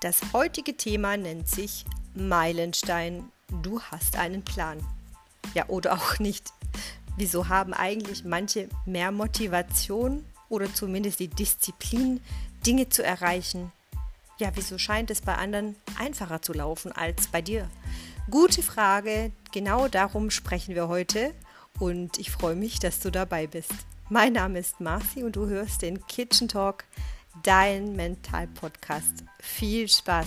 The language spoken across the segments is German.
Das heutige Thema nennt sich Meilenstein. Du hast einen Plan. Ja, oder auch nicht. Wieso haben eigentlich manche mehr Motivation oder zumindest die Disziplin, Dinge zu erreichen? Ja, wieso scheint es bei anderen einfacher zu laufen als bei dir? Gute Frage, genau darum sprechen wir heute und ich freue mich, dass du dabei bist. Mein Name ist Marci und du hörst den Kitchen Talk, dein Mental-Podcast. Viel Spaß!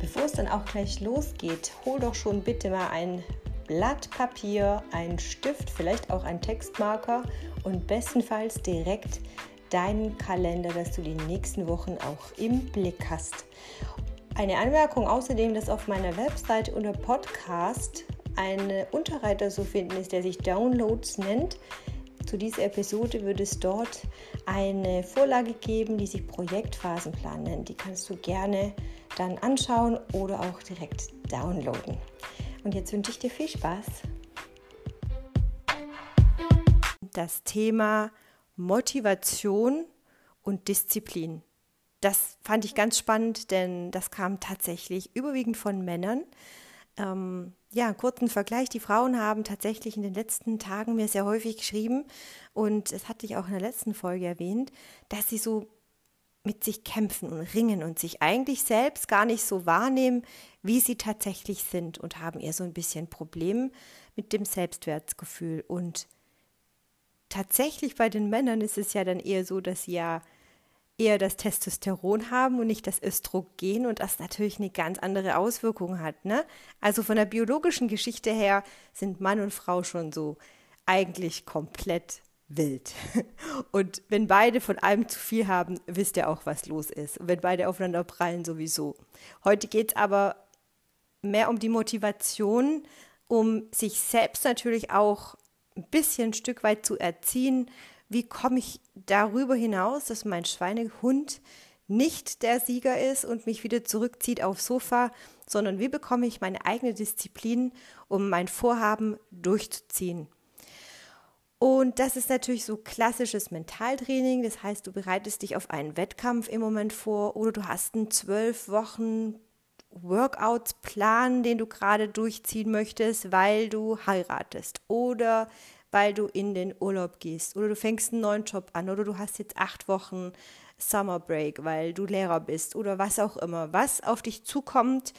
Bevor es dann auch gleich losgeht, hol doch schon bitte mal ein Blatt Papier, ein Stift, vielleicht auch ein Textmarker und bestenfalls direkt deinen Kalender, dass du die nächsten Wochen auch im Blick hast. Eine Anmerkung außerdem, dass auf meiner Website unter Podcast ein Unterreiter zu finden ist, der sich Downloads nennt. Zu dieser Episode wird es dort eine Vorlage geben, die sich Projektphasenplan nennt. Die kannst du gerne dann anschauen oder auch direkt downloaden. Und jetzt wünsche ich dir viel Spaß. Das Thema Motivation und Disziplin. Das fand ich ganz spannend, denn das kam tatsächlich überwiegend von Männern. Ähm, ja, kurzen Vergleich. Die Frauen haben tatsächlich in den letzten Tagen mir sehr häufig geschrieben und das hatte ich auch in der letzten Folge erwähnt, dass sie so mit sich kämpfen und ringen und sich eigentlich selbst gar nicht so wahrnehmen, wie sie tatsächlich sind und haben eher so ein bisschen Problem mit dem Selbstwertgefühl. Und tatsächlich bei den Männern ist es ja dann eher so, dass sie ja eher das Testosteron haben und nicht das Östrogen und das natürlich eine ganz andere Auswirkung hat. Ne? Also von der biologischen Geschichte her sind Mann und Frau schon so eigentlich komplett wild. Und wenn beide von allem zu viel haben, wisst ihr auch, was los ist. Und wenn beide aufeinander prallen, sowieso. Heute geht es aber mehr um die Motivation, um sich selbst natürlich auch ein bisschen ein Stück weit zu erziehen, wie komme ich darüber hinaus, dass mein Schweinehund nicht der Sieger ist und mich wieder zurückzieht aufs Sofa, sondern wie bekomme ich meine eigene Disziplin, um mein Vorhaben durchzuziehen. Und das ist natürlich so klassisches Mentaltraining. Das heißt, du bereitest dich auf einen Wettkampf im Moment vor oder du hast einen zwölf Wochen Workouts-Plan, den du gerade durchziehen möchtest, weil du heiratest oder weil du in den Urlaub gehst oder du fängst einen neuen Job an oder du hast jetzt acht Wochen Summer Break, weil du Lehrer bist oder was auch immer, was auf dich zukommt.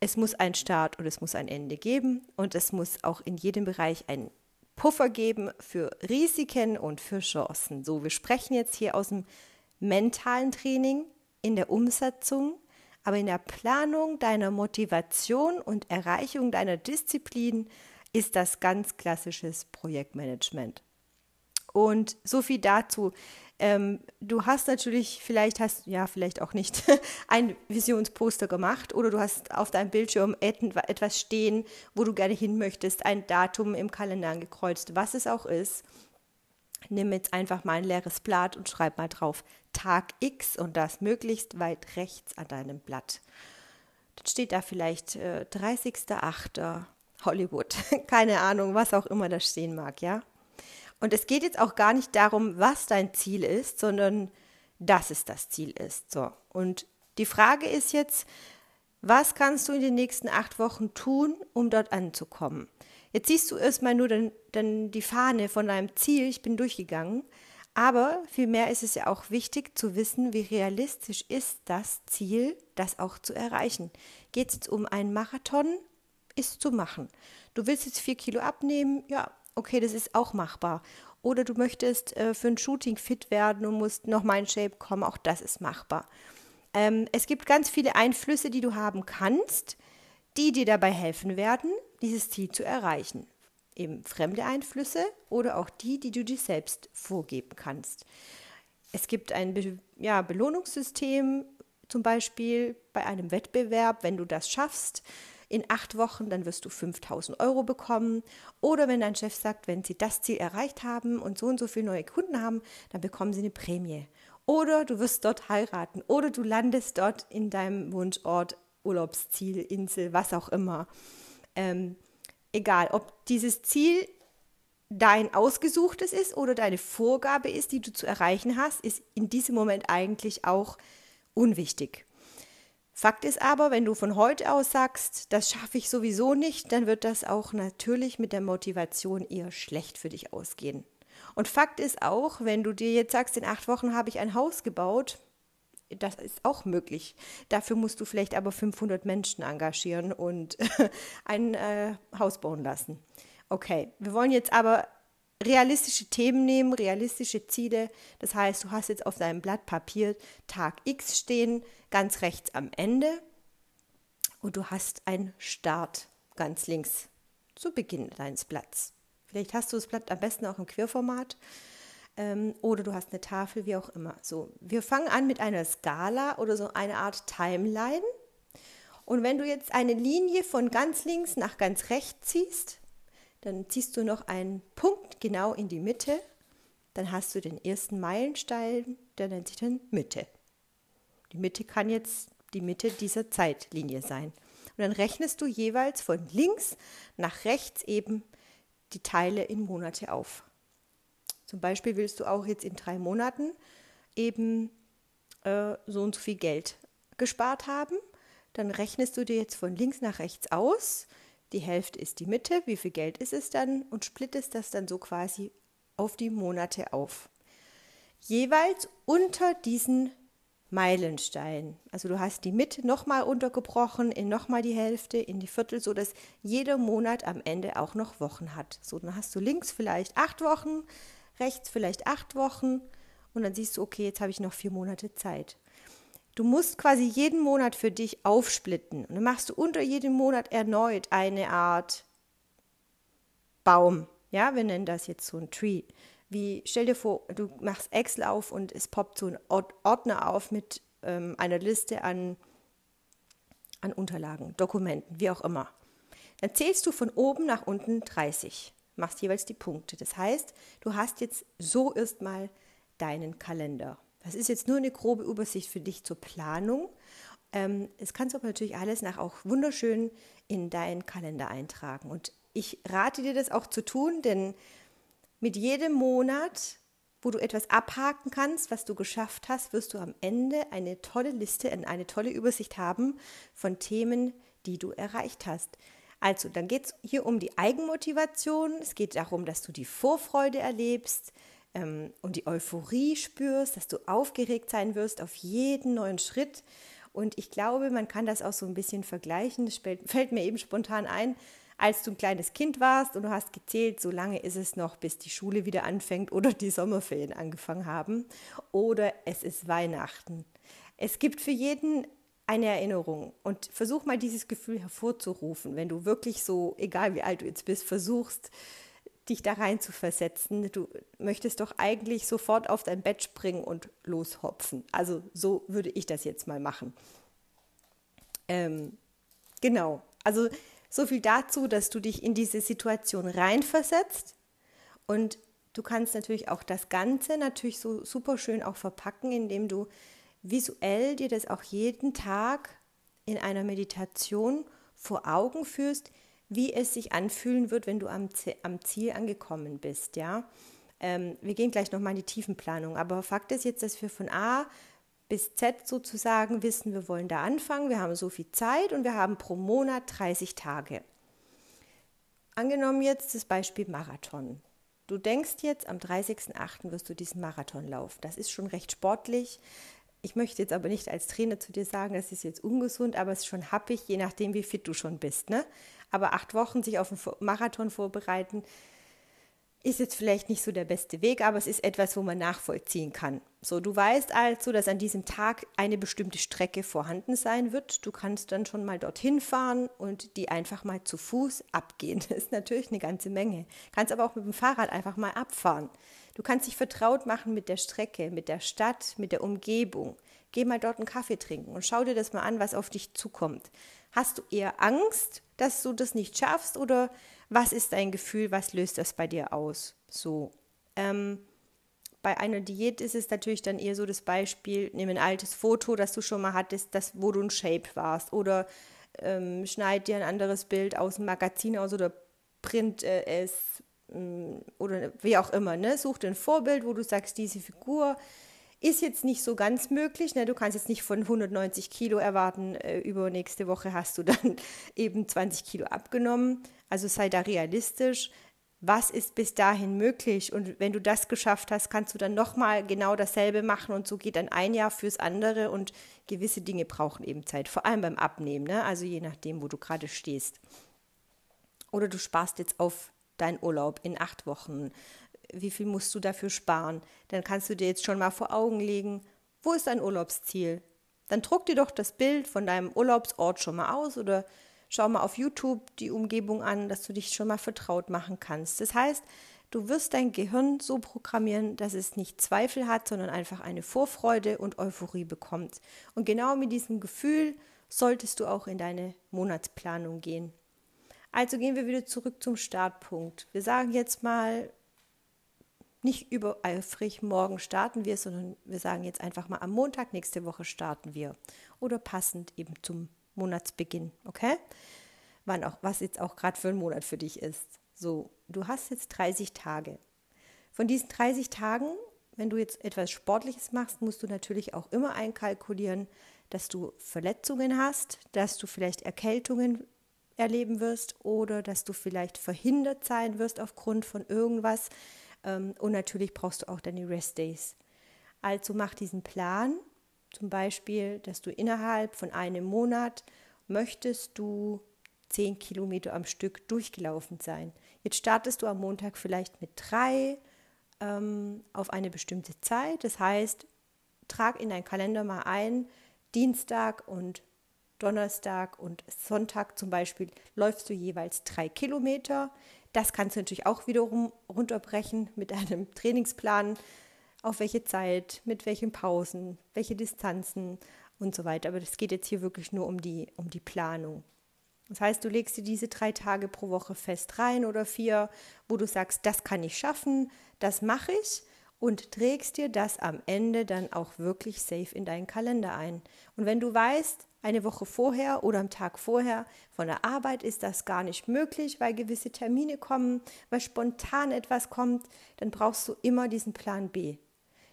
Es muss einen Start und es muss ein Ende geben und es muss auch in jedem Bereich einen Puffer geben für Risiken und für Chancen. So, wir sprechen jetzt hier aus dem mentalen Training, in der Umsetzung, aber in der Planung deiner Motivation und Erreichung deiner Disziplin ist das ganz klassisches Projektmanagement. Und so viel dazu. Ähm, du hast natürlich, vielleicht hast, ja, vielleicht auch nicht, ein Visionsposter gemacht oder du hast auf deinem Bildschirm etwas stehen, wo du gerne hin möchtest, ein Datum im Kalender angekreuzt, was es auch ist. Nimm jetzt einfach mal ein leeres Blatt und schreib mal drauf Tag X und das möglichst weit rechts an deinem Blatt. Dann steht da vielleicht äh, 30.08. Hollywood. Keine Ahnung, was auch immer da stehen mag, ja. Und es geht jetzt auch gar nicht darum, was dein Ziel ist, sondern dass es das Ziel ist. So. Und die Frage ist jetzt, was kannst du in den nächsten acht Wochen tun, um dort anzukommen? Jetzt siehst du erstmal nur dann, dann die Fahne von deinem Ziel, ich bin durchgegangen. Aber vielmehr ist es ja auch wichtig zu wissen, wie realistisch ist das Ziel, das auch zu erreichen. Geht es jetzt um einen Marathon ist zu machen. Du willst jetzt vier Kilo abnehmen, ja, okay, das ist auch machbar. Oder du möchtest äh, für ein Shooting fit werden und musst nochmal in Shape kommen, auch das ist machbar. Ähm, es gibt ganz viele Einflüsse, die du haben kannst, die dir dabei helfen werden, dieses Ziel zu erreichen. Eben fremde Einflüsse oder auch die, die du dir selbst vorgeben kannst. Es gibt ein Be ja, Belohnungssystem, zum Beispiel bei einem Wettbewerb, wenn du das schaffst, in acht Wochen, dann wirst du 5000 Euro bekommen. Oder wenn dein Chef sagt, wenn sie das Ziel erreicht haben und so und so viele neue Kunden haben, dann bekommen sie eine Prämie. Oder du wirst dort heiraten. Oder du landest dort in deinem Wunschort, Urlaubsziel, Insel, was auch immer. Ähm, egal, ob dieses Ziel dein ausgesuchtes ist oder deine Vorgabe ist, die du zu erreichen hast, ist in diesem Moment eigentlich auch unwichtig. Fakt ist aber, wenn du von heute aus sagst, das schaffe ich sowieso nicht, dann wird das auch natürlich mit der Motivation eher schlecht für dich ausgehen. Und Fakt ist auch, wenn du dir jetzt sagst, in acht Wochen habe ich ein Haus gebaut, das ist auch möglich. Dafür musst du vielleicht aber 500 Menschen engagieren und ein äh, Haus bauen lassen. Okay, wir wollen jetzt aber realistische Themen nehmen, realistische Ziele. Das heißt, du hast jetzt auf deinem Blatt Papier Tag X stehen, ganz rechts am Ende und du hast einen Start ganz links zu Beginn deines Blatts. Vielleicht hast du das Blatt am besten auch im Querformat ähm, oder du hast eine Tafel, wie auch immer. So, wir fangen an mit einer Skala oder so eine Art Timeline. Und wenn du jetzt eine Linie von ganz links nach ganz rechts ziehst, dann ziehst du noch einen Punkt genau in die Mitte. Dann hast du den ersten Meilenstein, der nennt sich dann Mitte. Die Mitte kann jetzt die Mitte dieser Zeitlinie sein. Und dann rechnest du jeweils von links nach rechts eben die Teile in Monate auf. Zum Beispiel willst du auch jetzt in drei Monaten eben äh, so und so viel Geld gespart haben. Dann rechnest du dir jetzt von links nach rechts aus, die Hälfte ist die Mitte, wie viel Geld ist es dann und splittest das dann so quasi auf die Monate auf. Jeweils unter diesen Meilenstein. Also du hast die Mitte nochmal untergebrochen in nochmal die Hälfte, in die Viertel, sodass jeder Monat am Ende auch noch Wochen hat. So, dann hast du links vielleicht acht Wochen, rechts vielleicht acht Wochen und dann siehst du, okay, jetzt habe ich noch vier Monate Zeit. Du musst quasi jeden Monat für dich aufsplitten. Und dann machst du unter jedem Monat erneut eine Art Baum. Ja, wir nennen das jetzt so ein Tree. Wie, stell dir vor, du machst Excel auf und es poppt so ein Ordner auf mit ähm, einer Liste an, an Unterlagen, Dokumenten, wie auch immer. Dann zählst du von oben nach unten 30, machst jeweils die Punkte. Das heißt, du hast jetzt so erstmal deinen Kalender. Das ist jetzt nur eine grobe Übersicht für dich zur Planung. Ähm, es kannst du aber natürlich alles nach auch wunderschön in deinen Kalender eintragen. Und ich rate dir das auch zu tun, denn mit jedem Monat, wo du etwas abhaken kannst, was du geschafft hast, wirst du am Ende eine tolle Liste, eine tolle Übersicht haben von Themen, die du erreicht hast. Also, dann geht es hier um die Eigenmotivation. Es geht darum, dass du die Vorfreude erlebst, ähm, und die Euphorie spürst, dass du aufgeregt sein wirst auf jeden neuen Schritt. Und ich glaube, man kann das auch so ein bisschen vergleichen. Das fällt mir eben spontan ein, als du ein kleines Kind warst und du hast gezählt, so lange ist es noch, bis die Schule wieder anfängt oder die Sommerferien angefangen haben. Oder es ist Weihnachten. Es gibt für jeden eine Erinnerung und versuch mal dieses Gefühl hervorzurufen, wenn du wirklich so, egal wie alt du jetzt bist, versuchst, dich da rein zu versetzen. Du möchtest doch eigentlich sofort auf dein Bett springen und loshopfen. Also so würde ich das jetzt mal machen. Ähm, genau. Also so viel dazu, dass du dich in diese Situation reinversetzt und du kannst natürlich auch das Ganze natürlich so super schön auch verpacken, indem du visuell dir das auch jeden Tag in einer Meditation vor Augen führst, wie es sich anfühlen wird, wenn du am, am Ziel angekommen bist. Ja? Ähm, wir gehen gleich nochmal in die Tiefenplanung, aber Fakt ist jetzt, dass wir von A bis Z sozusagen wissen, wir wollen da anfangen, wir haben so viel Zeit und wir haben pro Monat 30 Tage. Angenommen jetzt das Beispiel Marathon. Du denkst jetzt, am 30.08. wirst du diesen Marathon laufen. Das ist schon recht sportlich. Ich möchte jetzt aber nicht als Trainer zu dir sagen, das ist jetzt ungesund, aber es ist schon happig, je nachdem, wie fit du schon bist. Ne? Aber acht Wochen sich auf einen Marathon vorbereiten, ist jetzt vielleicht nicht so der beste Weg, aber es ist etwas, wo man nachvollziehen kann. So, du weißt also, dass an diesem Tag eine bestimmte Strecke vorhanden sein wird. Du kannst dann schon mal dorthin fahren und die einfach mal zu Fuß abgehen. Das ist natürlich eine ganze Menge. Kannst aber auch mit dem Fahrrad einfach mal abfahren. Du kannst dich vertraut machen mit der Strecke, mit der Stadt, mit der Umgebung. Geh mal dort einen Kaffee trinken und schau dir das mal an, was auf dich zukommt. Hast du eher Angst, dass du das nicht schaffst oder was ist dein Gefühl, was löst das bei dir aus? So. Ähm, bei einer Diät ist es natürlich dann eher so das Beispiel, nimm ein altes Foto, das du schon mal hattest, das, wo du in Shape warst. Oder ähm, schneid dir ein anderes Bild aus dem Magazin aus oder print äh, es oder wie auch immer, ne? Such dir ein Vorbild, wo du sagst, diese Figur ist jetzt nicht so ganz möglich. Ne? Du kannst jetzt nicht von 190 Kilo erwarten, äh, über nächste Woche hast du dann eben 20 Kilo abgenommen. Also sei da realistisch. Was ist bis dahin möglich? Und wenn du das geschafft hast, kannst du dann nochmal genau dasselbe machen und so geht dann ein Jahr fürs andere und gewisse Dinge brauchen eben Zeit, vor allem beim Abnehmen, ne? also je nachdem, wo du gerade stehst. Oder du sparst jetzt auf deinen Urlaub in acht Wochen wie viel musst du dafür sparen? Dann kannst du dir jetzt schon mal vor Augen legen, wo ist dein Urlaubsziel? Dann druck dir doch das Bild von deinem Urlaubsort schon mal aus oder schau mal auf YouTube die Umgebung an, dass du dich schon mal vertraut machen kannst. Das heißt, du wirst dein Gehirn so programmieren, dass es nicht Zweifel hat, sondern einfach eine Vorfreude und Euphorie bekommt. Und genau mit diesem Gefühl solltest du auch in deine Monatsplanung gehen. Also gehen wir wieder zurück zum Startpunkt. Wir sagen jetzt mal, nicht übereifrig, morgen starten wir, sondern wir sagen jetzt einfach mal am Montag nächste Woche starten wir. Oder passend eben zum Monatsbeginn, okay? Wann auch, was jetzt auch gerade für ein Monat für dich ist. So, du hast jetzt 30 Tage. Von diesen 30 Tagen, wenn du jetzt etwas Sportliches machst, musst du natürlich auch immer einkalkulieren, dass du Verletzungen hast, dass du vielleicht Erkältungen erleben wirst oder dass du vielleicht verhindert sein wirst aufgrund von irgendwas, ähm, und natürlich brauchst du auch deine Rest Days. Also mach diesen Plan, zum Beispiel, dass du innerhalb von einem Monat möchtest du 10 Kilometer am Stück durchgelaufen sein. Jetzt startest du am Montag vielleicht mit drei ähm, auf eine bestimmte Zeit. Das heißt, trag in deinen Kalender mal ein, Dienstag und Donnerstag und Sonntag zum Beispiel läufst du jeweils drei Kilometer. Das kannst du natürlich auch wiederum runterbrechen mit einem Trainingsplan, auf welche Zeit, mit welchen Pausen, welche Distanzen und so weiter. Aber das geht jetzt hier wirklich nur um die, um die Planung. Das heißt, du legst dir diese drei Tage pro Woche fest rein oder vier, wo du sagst, das kann ich schaffen, das mache ich und trägst dir das am Ende dann auch wirklich safe in deinen Kalender ein. Und wenn du weißt, eine Woche vorher oder am Tag vorher. Von der Arbeit ist das gar nicht möglich, weil gewisse Termine kommen, weil spontan etwas kommt, dann brauchst du immer diesen Plan B.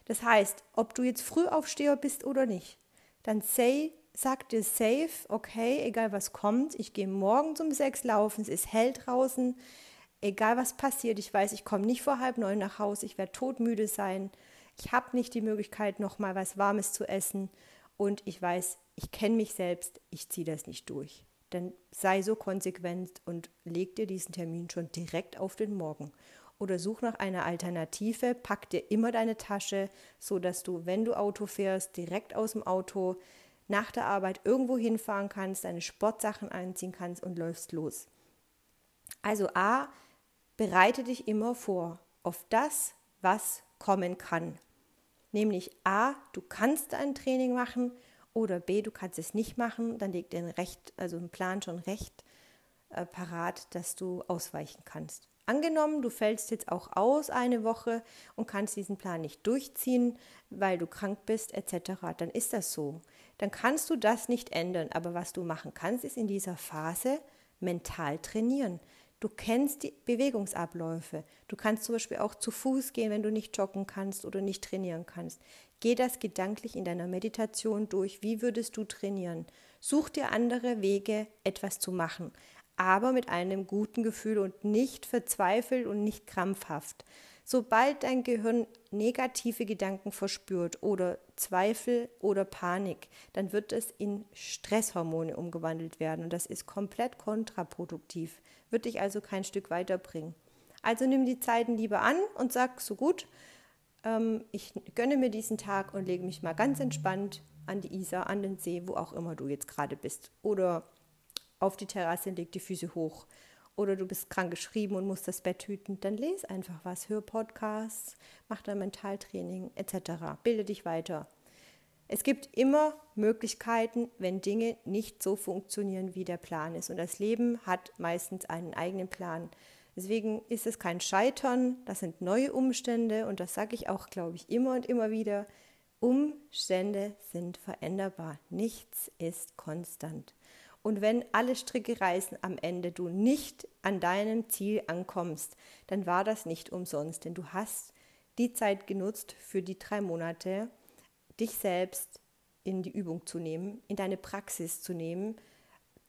Das heißt, ob du jetzt Frühaufsteher bist oder nicht, dann say, sag dir safe, okay, egal was kommt, ich gehe morgen um sechs laufen, es ist hell draußen, egal was passiert, ich weiß, ich komme nicht vor halb neun nach Hause, ich werde todmüde sein, ich habe nicht die Möglichkeit, noch mal was Warmes zu essen. Und ich weiß, ich kenne mich selbst, ich ziehe das nicht durch. Dann sei so konsequent und leg dir diesen Termin schon direkt auf den Morgen. Oder such nach einer Alternative, pack dir immer deine Tasche, so dass du, wenn du Auto fährst, direkt aus dem Auto nach der Arbeit irgendwo hinfahren kannst, deine Sportsachen einziehen kannst und läufst los. Also A, bereite dich immer vor auf das, was kommen kann. Nämlich A, du kannst ein Training machen oder B, du kannst es nicht machen, dann liegt dir ein Recht, also ein Plan schon recht äh, parat, dass du ausweichen kannst. Angenommen, du fällst jetzt auch aus eine Woche und kannst diesen Plan nicht durchziehen, weil du krank bist etc., dann ist das so. Dann kannst du das nicht ändern. Aber was du machen kannst, ist in dieser Phase mental trainieren. Du kennst die Bewegungsabläufe. Du kannst zum Beispiel auch zu Fuß gehen, wenn du nicht joggen kannst oder nicht trainieren kannst. Geh das gedanklich in deiner Meditation durch. Wie würdest du trainieren? Such dir andere Wege, etwas zu machen, aber mit einem guten Gefühl und nicht verzweifelt und nicht krampfhaft. Sobald dein Gehirn negative Gedanken verspürt oder Zweifel oder Panik, dann wird es in Stresshormone umgewandelt werden und das ist komplett kontraproduktiv, wird dich also kein Stück weiterbringen. Also nimm die Zeiten lieber an und sag so gut, ähm, ich gönne mir diesen Tag und lege mich mal ganz entspannt an die Isar, an den See, wo auch immer du jetzt gerade bist. Oder auf die Terrasse und leg die Füße hoch. Oder du bist krank geschrieben und musst das Bett hüten, dann lese einfach was, hör Podcasts, mach dein Mentaltraining etc. Bilde dich weiter. Es gibt immer Möglichkeiten, wenn Dinge nicht so funktionieren, wie der Plan ist. Und das Leben hat meistens einen eigenen Plan. Deswegen ist es kein Scheitern, das sind neue Umstände und das sage ich auch, glaube ich, immer und immer wieder. Umstände sind veränderbar, nichts ist konstant. Und wenn alle Stricke reißen am Ende, du nicht an deinem Ziel ankommst, dann war das nicht umsonst, denn du hast die Zeit genutzt für die drei Monate, dich selbst in die Übung zu nehmen, in deine Praxis zu nehmen,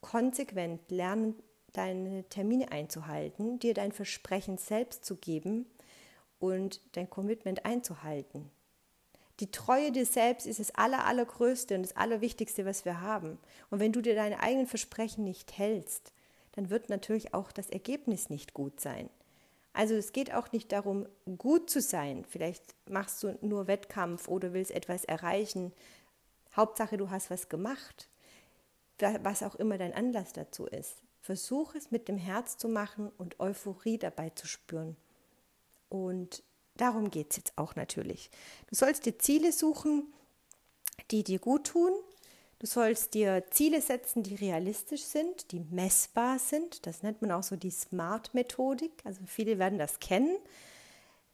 konsequent lernen, deine Termine einzuhalten, dir dein Versprechen selbst zu geben und dein Commitment einzuhalten. Die Treue dir selbst ist das Aller, Allergrößte und das Allerwichtigste, was wir haben. Und wenn du dir deine eigenen Versprechen nicht hältst, dann wird natürlich auch das Ergebnis nicht gut sein. Also es geht auch nicht darum, gut zu sein. Vielleicht machst du nur Wettkampf oder willst etwas erreichen. Hauptsache, du hast was gemacht, was auch immer dein Anlass dazu ist. Versuch es mit dem Herz zu machen und Euphorie dabei zu spüren. Und darum geht es jetzt auch natürlich. Du sollst dir Ziele suchen, die dir gut tun. Du sollst dir Ziele setzen, die realistisch sind, die messbar sind. Das nennt man auch so die Smart-Methodik. Also viele werden das kennen.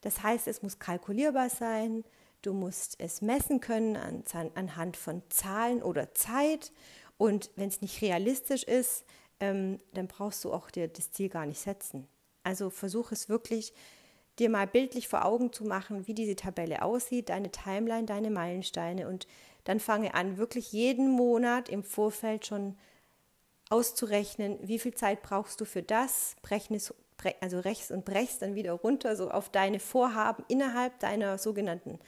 Das heißt, es muss kalkulierbar sein. Du musst es messen können an, anhand von Zahlen oder Zeit. Und wenn es nicht realistisch ist, ähm, dann brauchst du auch dir das Ziel gar nicht setzen. Also versuch es wirklich dir mal bildlich vor Augen zu machen, wie diese Tabelle aussieht, deine Timeline, deine Meilensteine und dann fange an, wirklich jeden Monat im Vorfeld schon auszurechnen, wie viel Zeit brauchst du für das, brechen es, also rechts und brechst dann wieder runter, so auf deine Vorhaben innerhalb deiner sogenannten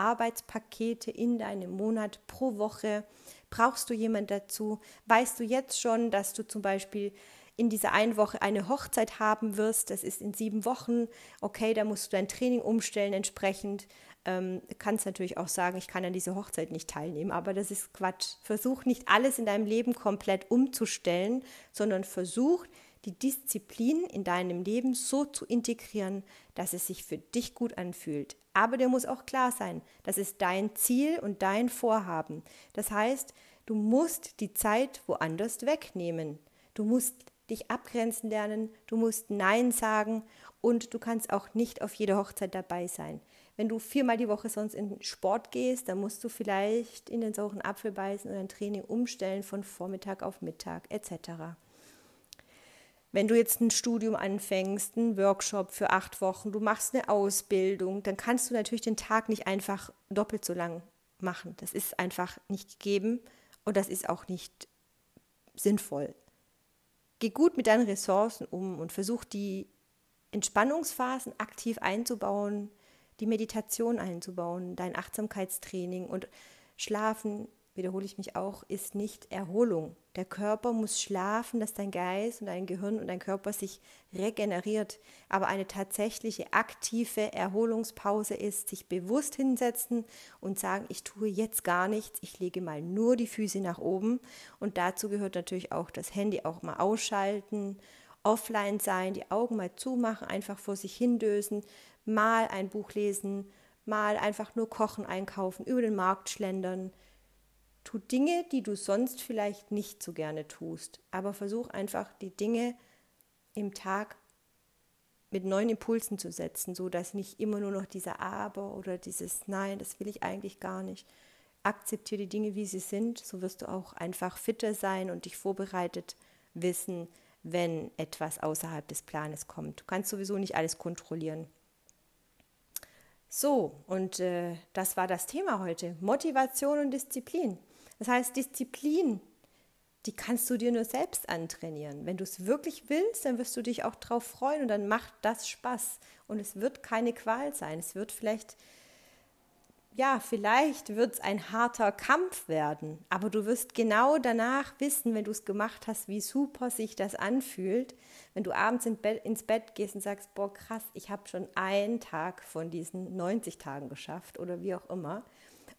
Arbeitspakete in deinem Monat pro Woche. Brauchst du jemand dazu? Weißt du jetzt schon, dass du zum Beispiel in dieser einen Woche eine Hochzeit haben wirst, das ist in sieben Wochen, okay, da musst du dein Training umstellen entsprechend. Ähm, kannst natürlich auch sagen, ich kann an dieser Hochzeit nicht teilnehmen, aber das ist Quatsch. Versuch nicht alles in deinem Leben komplett umzustellen, sondern versuch die Disziplin in deinem Leben so zu integrieren, dass es sich für dich gut anfühlt. Aber dir muss auch klar sein, das ist dein Ziel und dein Vorhaben. Das heißt, du musst die Zeit woanders wegnehmen. Du musst dich abgrenzen lernen, du musst Nein sagen und du kannst auch nicht auf jeder Hochzeit dabei sein. Wenn du viermal die Woche sonst in Sport gehst, dann musst du vielleicht in den sauren Apfel beißen oder ein Training umstellen von Vormittag auf Mittag etc. Wenn du jetzt ein Studium anfängst, einen Workshop für acht Wochen, du machst eine Ausbildung, dann kannst du natürlich den Tag nicht einfach doppelt so lang machen. Das ist einfach nicht gegeben und das ist auch nicht sinnvoll. Geh gut mit deinen Ressourcen um und versuch die Entspannungsphasen aktiv einzubauen, die Meditation einzubauen, dein Achtsamkeitstraining und Schlafen, wiederhole ich mich auch, ist nicht Erholung. Der Körper muss schlafen, dass dein Geist und dein Gehirn und dein Körper sich regeneriert. Aber eine tatsächliche aktive Erholungspause ist, sich bewusst hinsetzen und sagen, ich tue jetzt gar nichts, ich lege mal nur die Füße nach oben. Und dazu gehört natürlich auch das Handy auch mal ausschalten, offline sein, die Augen mal zumachen, einfach vor sich hindösen, mal ein Buch lesen, mal einfach nur kochen, einkaufen, über den Markt schlendern Tu Dinge, die du sonst vielleicht nicht so gerne tust, aber versuch einfach die Dinge im Tag mit neuen Impulsen zu setzen, so dass nicht immer nur noch dieser Aber oder dieses Nein, das will ich eigentlich gar nicht. Akzeptiere die Dinge, wie sie sind, so wirst du auch einfach fitter sein und dich vorbereitet wissen, wenn etwas außerhalb des Planes kommt. Du kannst sowieso nicht alles kontrollieren. So, und äh, das war das Thema heute. Motivation und Disziplin. Das heißt, Disziplin, die kannst du dir nur selbst antrainieren. Wenn du es wirklich willst, dann wirst du dich auch drauf freuen und dann macht das Spaß. Und es wird keine Qual sein. Es wird vielleicht, ja, vielleicht wird es ein harter Kampf werden. Aber du wirst genau danach wissen, wenn du es gemacht hast, wie super sich das anfühlt. Wenn du abends in Bett, ins Bett gehst und sagst, boah, krass, ich habe schon einen Tag von diesen 90 Tagen geschafft oder wie auch immer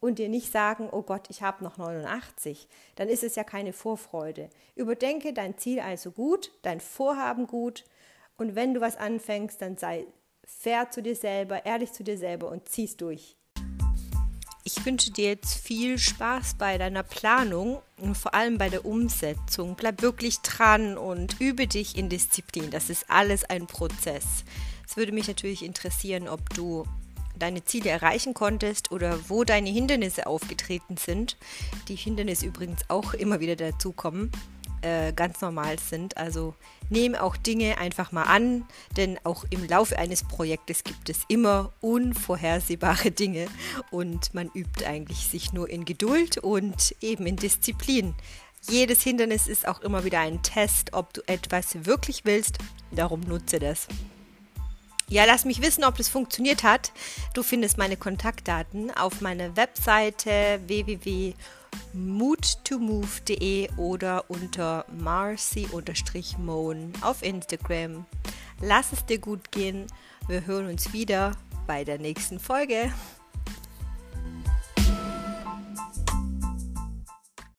und dir nicht sagen, oh Gott, ich habe noch 89, dann ist es ja keine Vorfreude. Überdenke dein Ziel also gut, dein Vorhaben gut und wenn du was anfängst, dann sei fair zu dir selber, ehrlich zu dir selber und zieh's durch. Ich wünsche dir jetzt viel Spaß bei deiner Planung und vor allem bei der Umsetzung. Bleib wirklich dran und übe dich in Disziplin. Das ist alles ein Prozess. Es würde mich natürlich interessieren, ob du deine Ziele erreichen konntest oder wo deine Hindernisse aufgetreten sind. Die Hindernisse übrigens auch immer wieder dazukommen. äh, ganz normal sind. Also nehme auch Dinge einfach mal an, denn auch im Laufe eines Projektes gibt es immer unvorhersehbare Dinge und man übt eigentlich sich nur in Geduld und eben in Disziplin. Jedes Hindernis ist auch immer wieder ein Test, ob du etwas wirklich willst. Darum nutze das. Ja, lass mich wissen, ob das funktioniert hat. Du findest meine Kontaktdaten auf meiner Webseite www.moodtomove.de oder unter marcy-moon auf Instagram. Lass es dir gut gehen. Wir hören uns wieder bei der nächsten Folge.